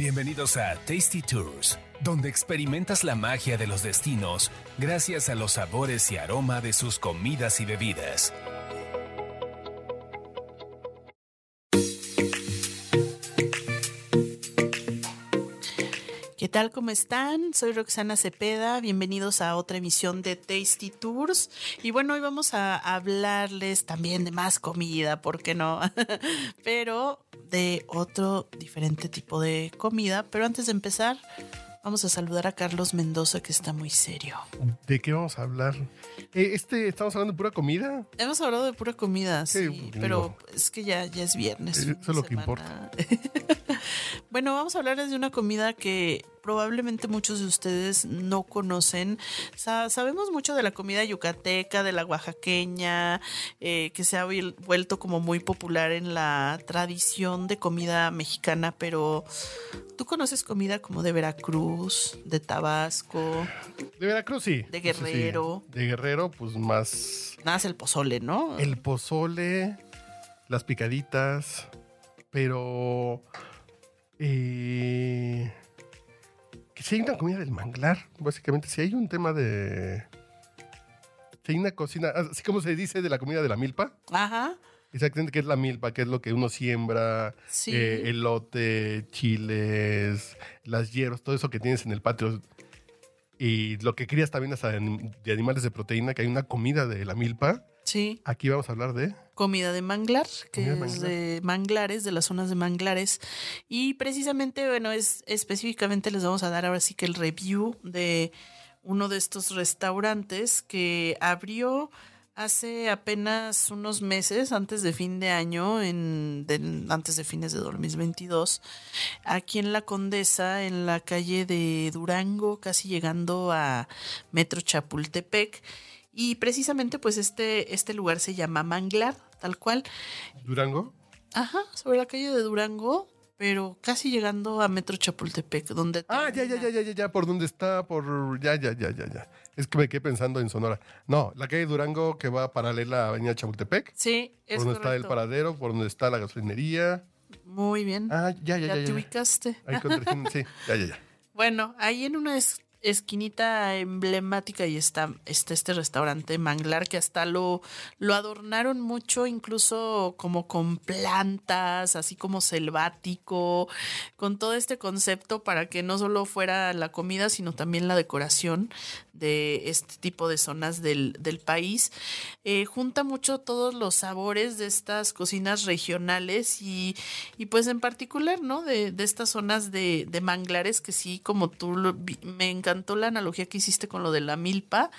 Bienvenidos a Tasty Tours, donde experimentas la magia de los destinos gracias a los sabores y aroma de sus comidas y bebidas. Tal? ¿Cómo están? Soy Roxana Cepeda. Bienvenidos a otra emisión de Tasty Tours. Y bueno, hoy vamos a hablarles también de más comida, ¿por qué no? Pero de otro diferente tipo de comida. Pero antes de empezar, vamos a saludar a Carlos Mendoza, que está muy serio. ¿De qué vamos a hablar? Eh, este, ¿Estamos hablando de pura comida? Hemos hablado de pura comida, sí, pero es que ya, ya es viernes. Eso es lo que semana. bueno, vamos a hablarles de una comida que probablemente muchos de ustedes no conocen. Sa- sabemos mucho de la comida yucateca, de la oaxaqueña, eh, que se ha vuel- vuelto como muy popular en la tradición de comida mexicana, pero ¿tú conoces comida como de Veracruz, de Tabasco? De Veracruz, sí. De sí. Guerrero. De Guerrero, pues más Nada, es el pozole, ¿no? el pozole, las picaditas, pero... Eh, que si hay una comida del manglar, básicamente, si hay un tema de... Si hay una cocina, así como se dice de la comida de la milpa, Ajá. exactamente qué es la milpa, qué es lo que uno siembra, Sí. eh, elote, chiles, las hierbas, todo eso que tienes en el patio. Y lo que crías también hasta de animales de proteína, que hay una comida de la milpa. Sí. Aquí vamos a hablar de... comida de manglar, que es de manglares, de las zonas de manglares. Y precisamente, bueno, es específicamente les vamos a dar ahora sí que el review de uno de estos restaurantes que abrió hace apenas unos meses, antes de fin de año, en, de- antes de fines de 2022, aquí en La Condesa, en la calle de Durango, casi llegando a Metro Chapultepec. Y precisamente pues este, este lugar se llama Manglar, tal cual. Durango. Ajá, sobre la calle de Durango, pero casi llegando a Metro Chapultepec, donde... Ah, ya, ya, ya, ya, ya, ya, por dónde está, por... Ya, ya, ya, ya, ya. Es que me quedé pensando en Sonora. No, la calle Durango que va paralela a Avenida Chapultepec. Sí, es por donde está el paradero, por donde está la gasolinería. Muy bien. Ah, ya, ya, ya, ya, ya. te ubicaste. Ahí sí, ya, ya, ya. Bueno, ahí en una es- esquinita emblemática y está, este restaurante Manglar que hasta lo, lo adornaron mucho, incluso como con plantas, así como selvático, con todo este concepto para que no solo fuera la comida, sino también la decoración de este tipo de zonas del, del país. Eh, junta mucho todos los sabores de estas cocinas regionales y, y pues en particular, ¿no? De, de estas zonas de, de manglares que sí, como tú, me encantó la analogía que hiciste con lo de la milpa.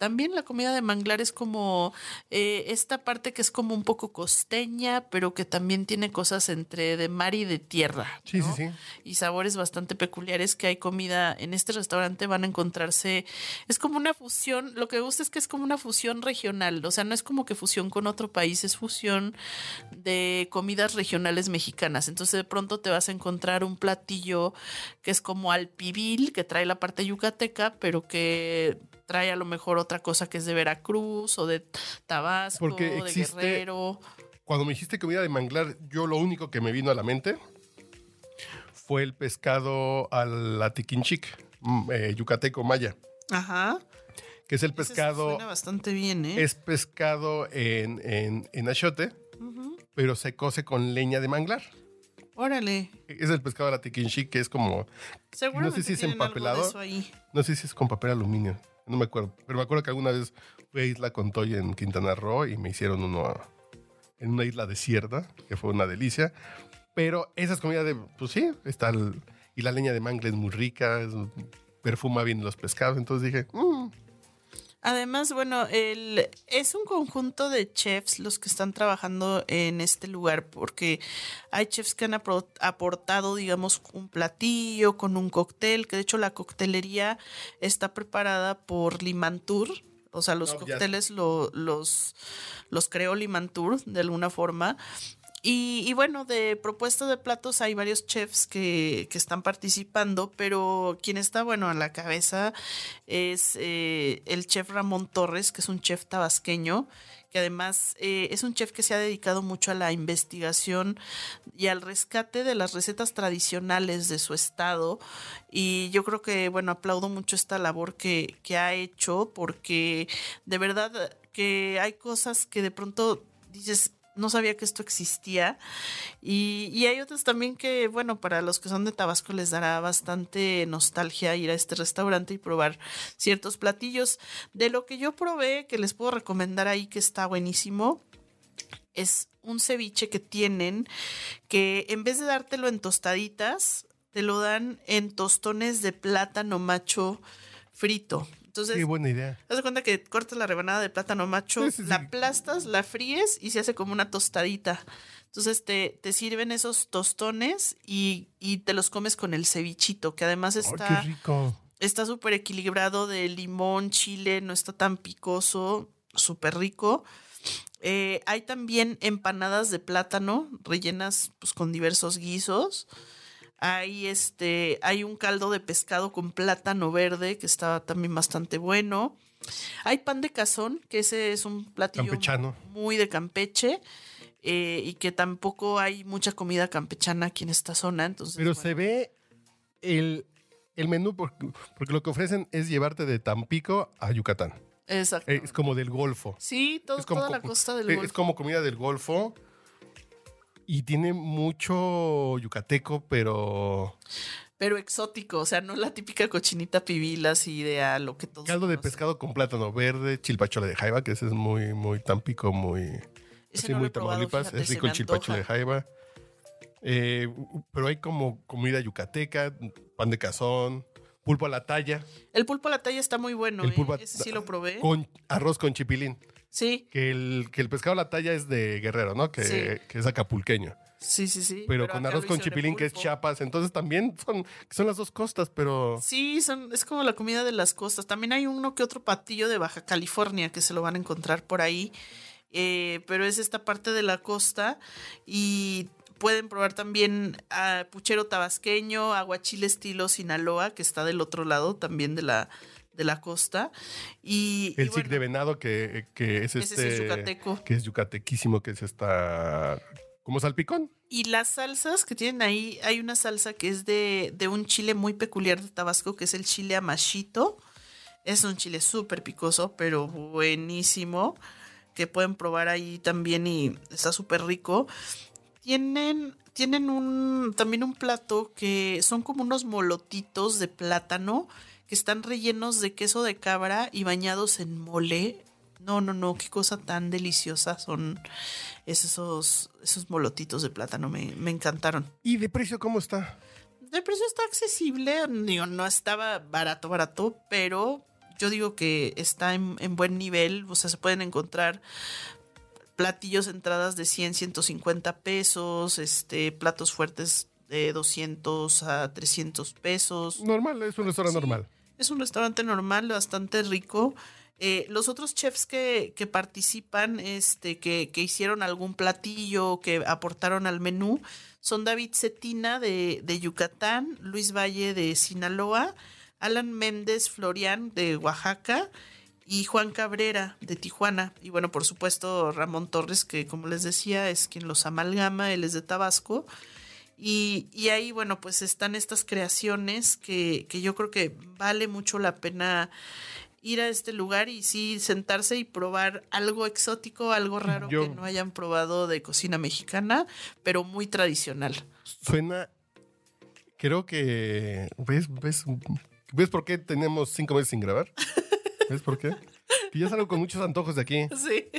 También la comida de manglar es como eh, esta parte que es como un poco costeña, pero que también tiene cosas entre de mar y de tierra. Sí, ¿no? sí, sí. y sabores bastante peculiares que hay comida en este restaurante van a encontrarse es como una fusión lo que me gusta es que es como una fusión regional o sea no es como que fusión con otro país es fusión de comidas regionales mexicanas entonces de pronto te vas a encontrar un platillo que es como al pibil que trae la parte yucateca pero que trae a lo mejor otra cosa que es de Veracruz o de Tabasco Porque de Guerrero Cuando me dijiste comida de manglar, yo lo único que me vino a la mente fue el pescado al atiquinchic, mm, eh, yucateco maya, ajá que es el pescado, suena bastante bien eh es pescado en, en, en achiote, pero se cose con leña de manglar. Órale. Es el pescado al atiquinchic, que es como, Seguramente si es de ahí. no sé si es con papel aluminio, no me acuerdo, pero me acuerdo que alguna vez fui a Isla Contoy en Quintana Roo y me hicieron uno en una isla desierta, que fue una delicia. Pero esa es comida de, pues sí, está y la leña de mangle es muy rica, es- perfuma bien los pescados, entonces dije, "Mm, Además, bueno, el, es un conjunto de chefs los que están trabajando en este lugar, porque hay chefs que han aportado, digamos, un platillo con un cóctel, que de hecho la coctelería está preparada por Limantur. O sea, los No, ya. cócteles lo- los, los creó Limantur de alguna forma. Y, y bueno, de propuesta de platos hay varios chefs que, que están participando, pero quien está, bueno, a la cabeza es eh, el chef Ramón Torres, que es un chef tabasqueño, que además eh, es un chef que se ha dedicado mucho a la investigación y al rescate de las recetas tradicionales de su estado. Y yo creo que, bueno, aplaudo mucho esta labor que, que ha hecho porque de verdad que hay cosas que de pronto dices, no sabía que esto existía. Y, hay otros también que, bueno, para los que son de Tabasco les dará bastante nostalgia ir a este restaurante y probar ciertos platillos. De lo que yo probé, que les puedo recomendar ahí que está buenísimo, es un ceviche que tienen que en vez de dártelo en tostaditas, te lo dan en tostones de plátano macho frito. Entonces, Qué buena idea. Te das cuenta que cortas la rebanada de plátano macho, la aplastas, la fríes y se hace como una tostadita. Entonces te, te sirven esos tostones y, te los comes con el cevichito, que además está. rico. Está súper equilibrado de limón, chile, no está tan picoso, súper rico. Eh, hay también empanadas de plátano rellenas pues, con diversos guisos. Hay este, hay un caldo de pescado con plátano verde que está también bastante bueno. Hay pan de cazón, que ese es un platillo muy de Campeche. Eh, y que tampoco hay mucha comida campechana aquí en esta zona. Entonces, Pero se ve el, menú porque, lo que ofrecen es llevarte de Tampico a Yucatán. Exacto. Es como del Golfo. Sí, toda la costa del Golfo. Es como comida del Golfo y tiene mucho yucateco, pero... Pero exótico, o sea, no la típica cochinita pibil así de lo que todos Caldo de pescado con plátano verde, chilpachole de jaiba, que ese es muy, muy tampico, muy... Ese muy Tamaulipas, es rico el chilpachole de jaiba. Eh, pero hay como comida yucateca, pan de cazón, pulpo a la talla. El pulpo a la talla está muy bueno, el ¿eh? Ese sí lo probé. Con arroz con chipilín. Sí. Que el, que el pescado a la talla es de Guerrero, ¿no? Que, que es acapulqueño. Sí, sí, sí. Pero, con arroz con chipilín, que es Chiapas. Entonces también son, son las dos costas, pero. Sí, son, es como la comida de las costas. También hay uno que otro patillo de Baja California que se lo van a encontrar por ahí. Eh, pero es esta parte de la costa. Y pueden probar también a puchero tabasqueño, aguachile estilo Sinaloa, que está del otro lado también de la, de la costa. Y, el y de venado, que, que es este. Es yucateco. Que es yucatequísimo, que es esta. como salpicón. Y las salsas que tienen ahí, hay una salsa que es de, de un chile muy peculiar de Tabasco, que es el chile amachito. Es un chile súper picoso, pero buenísimo. Que pueden probar ahí también y está súper rico. Tienen, tienen un, también un plato que son como unos molotitos de plátano que están rellenos de queso de cabra y bañados en mole. No, no, no, qué cosa tan deliciosa son esos, esos molotitos de plátano, me, me encantaron. ¿Y de precio cómo está? De precio está accesible, no estaba barato, barato, pero yo digo que está en, en, buen nivel, o sea, se pueden encontrar platillos, entradas de 100, 150 pesos, este, platos fuertes de 200 a 300 pesos. Normal, es un restaurante normal. Es un restaurante normal, bastante rico. Eh, los otros chefs que, que participan, este, que, que, hicieron algún platillo, que aportaron al menú, son David Cetina de, de Yucatán, Luis Valle de Sinaloa, Alan Méndez Florian de Oaxaca y Juan Cabrera de Tijuana. Y bueno, por supuesto, Ramón Torres, que como les decía, es quien los amalgama, él es de Tabasco. Y, ahí, bueno, pues están estas creaciones que, yo creo que vale mucho la pena ir a este lugar y sí sentarse y probar algo exótico, algo raro que no hayan probado de cocina mexicana, pero muy tradicional. Suena, creo que, ¿ves, ves, ¿ves por qué tenemos cinco meses sin grabar? ¿Ves por qué? Que ya salgo con muchos antojos de aquí. Sí.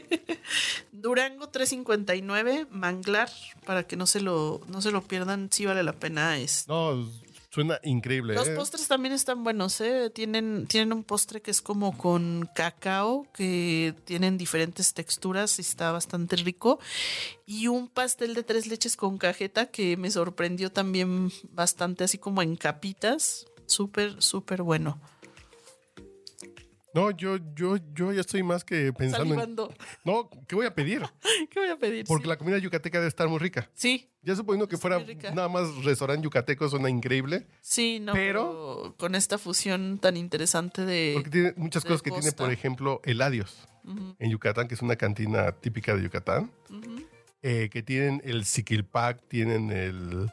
Durango 359, Manglar, para que no se lo, no se lo pierdan, sí vale la pena. Es... No, suena increíble. Los ¿eh? postres también están buenos, ¿eh? Tienen, tienen un postre que es como con cacao, que tienen diferentes texturas y está bastante rico. Y un pastel de tres leches con cajeta que me sorprendió también bastante, así como en capitas. Súper, súper bueno. No, yo, yo, yo ya estoy más que pensando en. Salivando. No, ¿qué voy a pedir? ¿Qué voy a pedir? Porque sí. la comida yucateca debe estar muy rica. sí, Ya suponiendo que fuera nada más restaurante yucateco, suena increíble. sí, no, Pero- pero, con esta fusión tan interesante de... Porque tiene muchas cosas que tiene, por ejemplo, Eladios en Yucatán, que es una cantina típica de Yucatán. eh, que tienen el siquilpac, tienen el,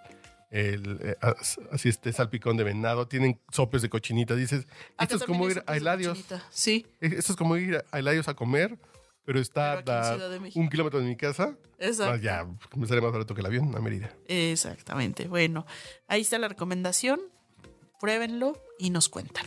el eh, as- así este salpicón de venado, tienen sopes de cochinita. Dices, Acá esto es como ir a Eladios. Sí, eh, esto es como ir a Eladios a comer, pero está Pero a un kilómetro de mi casa. exacto. Más ya, me sale más barato que el avión a Mérida. Exactamente. Bueno, ahí está la recomendación. Pruébenlo y nos cuentan.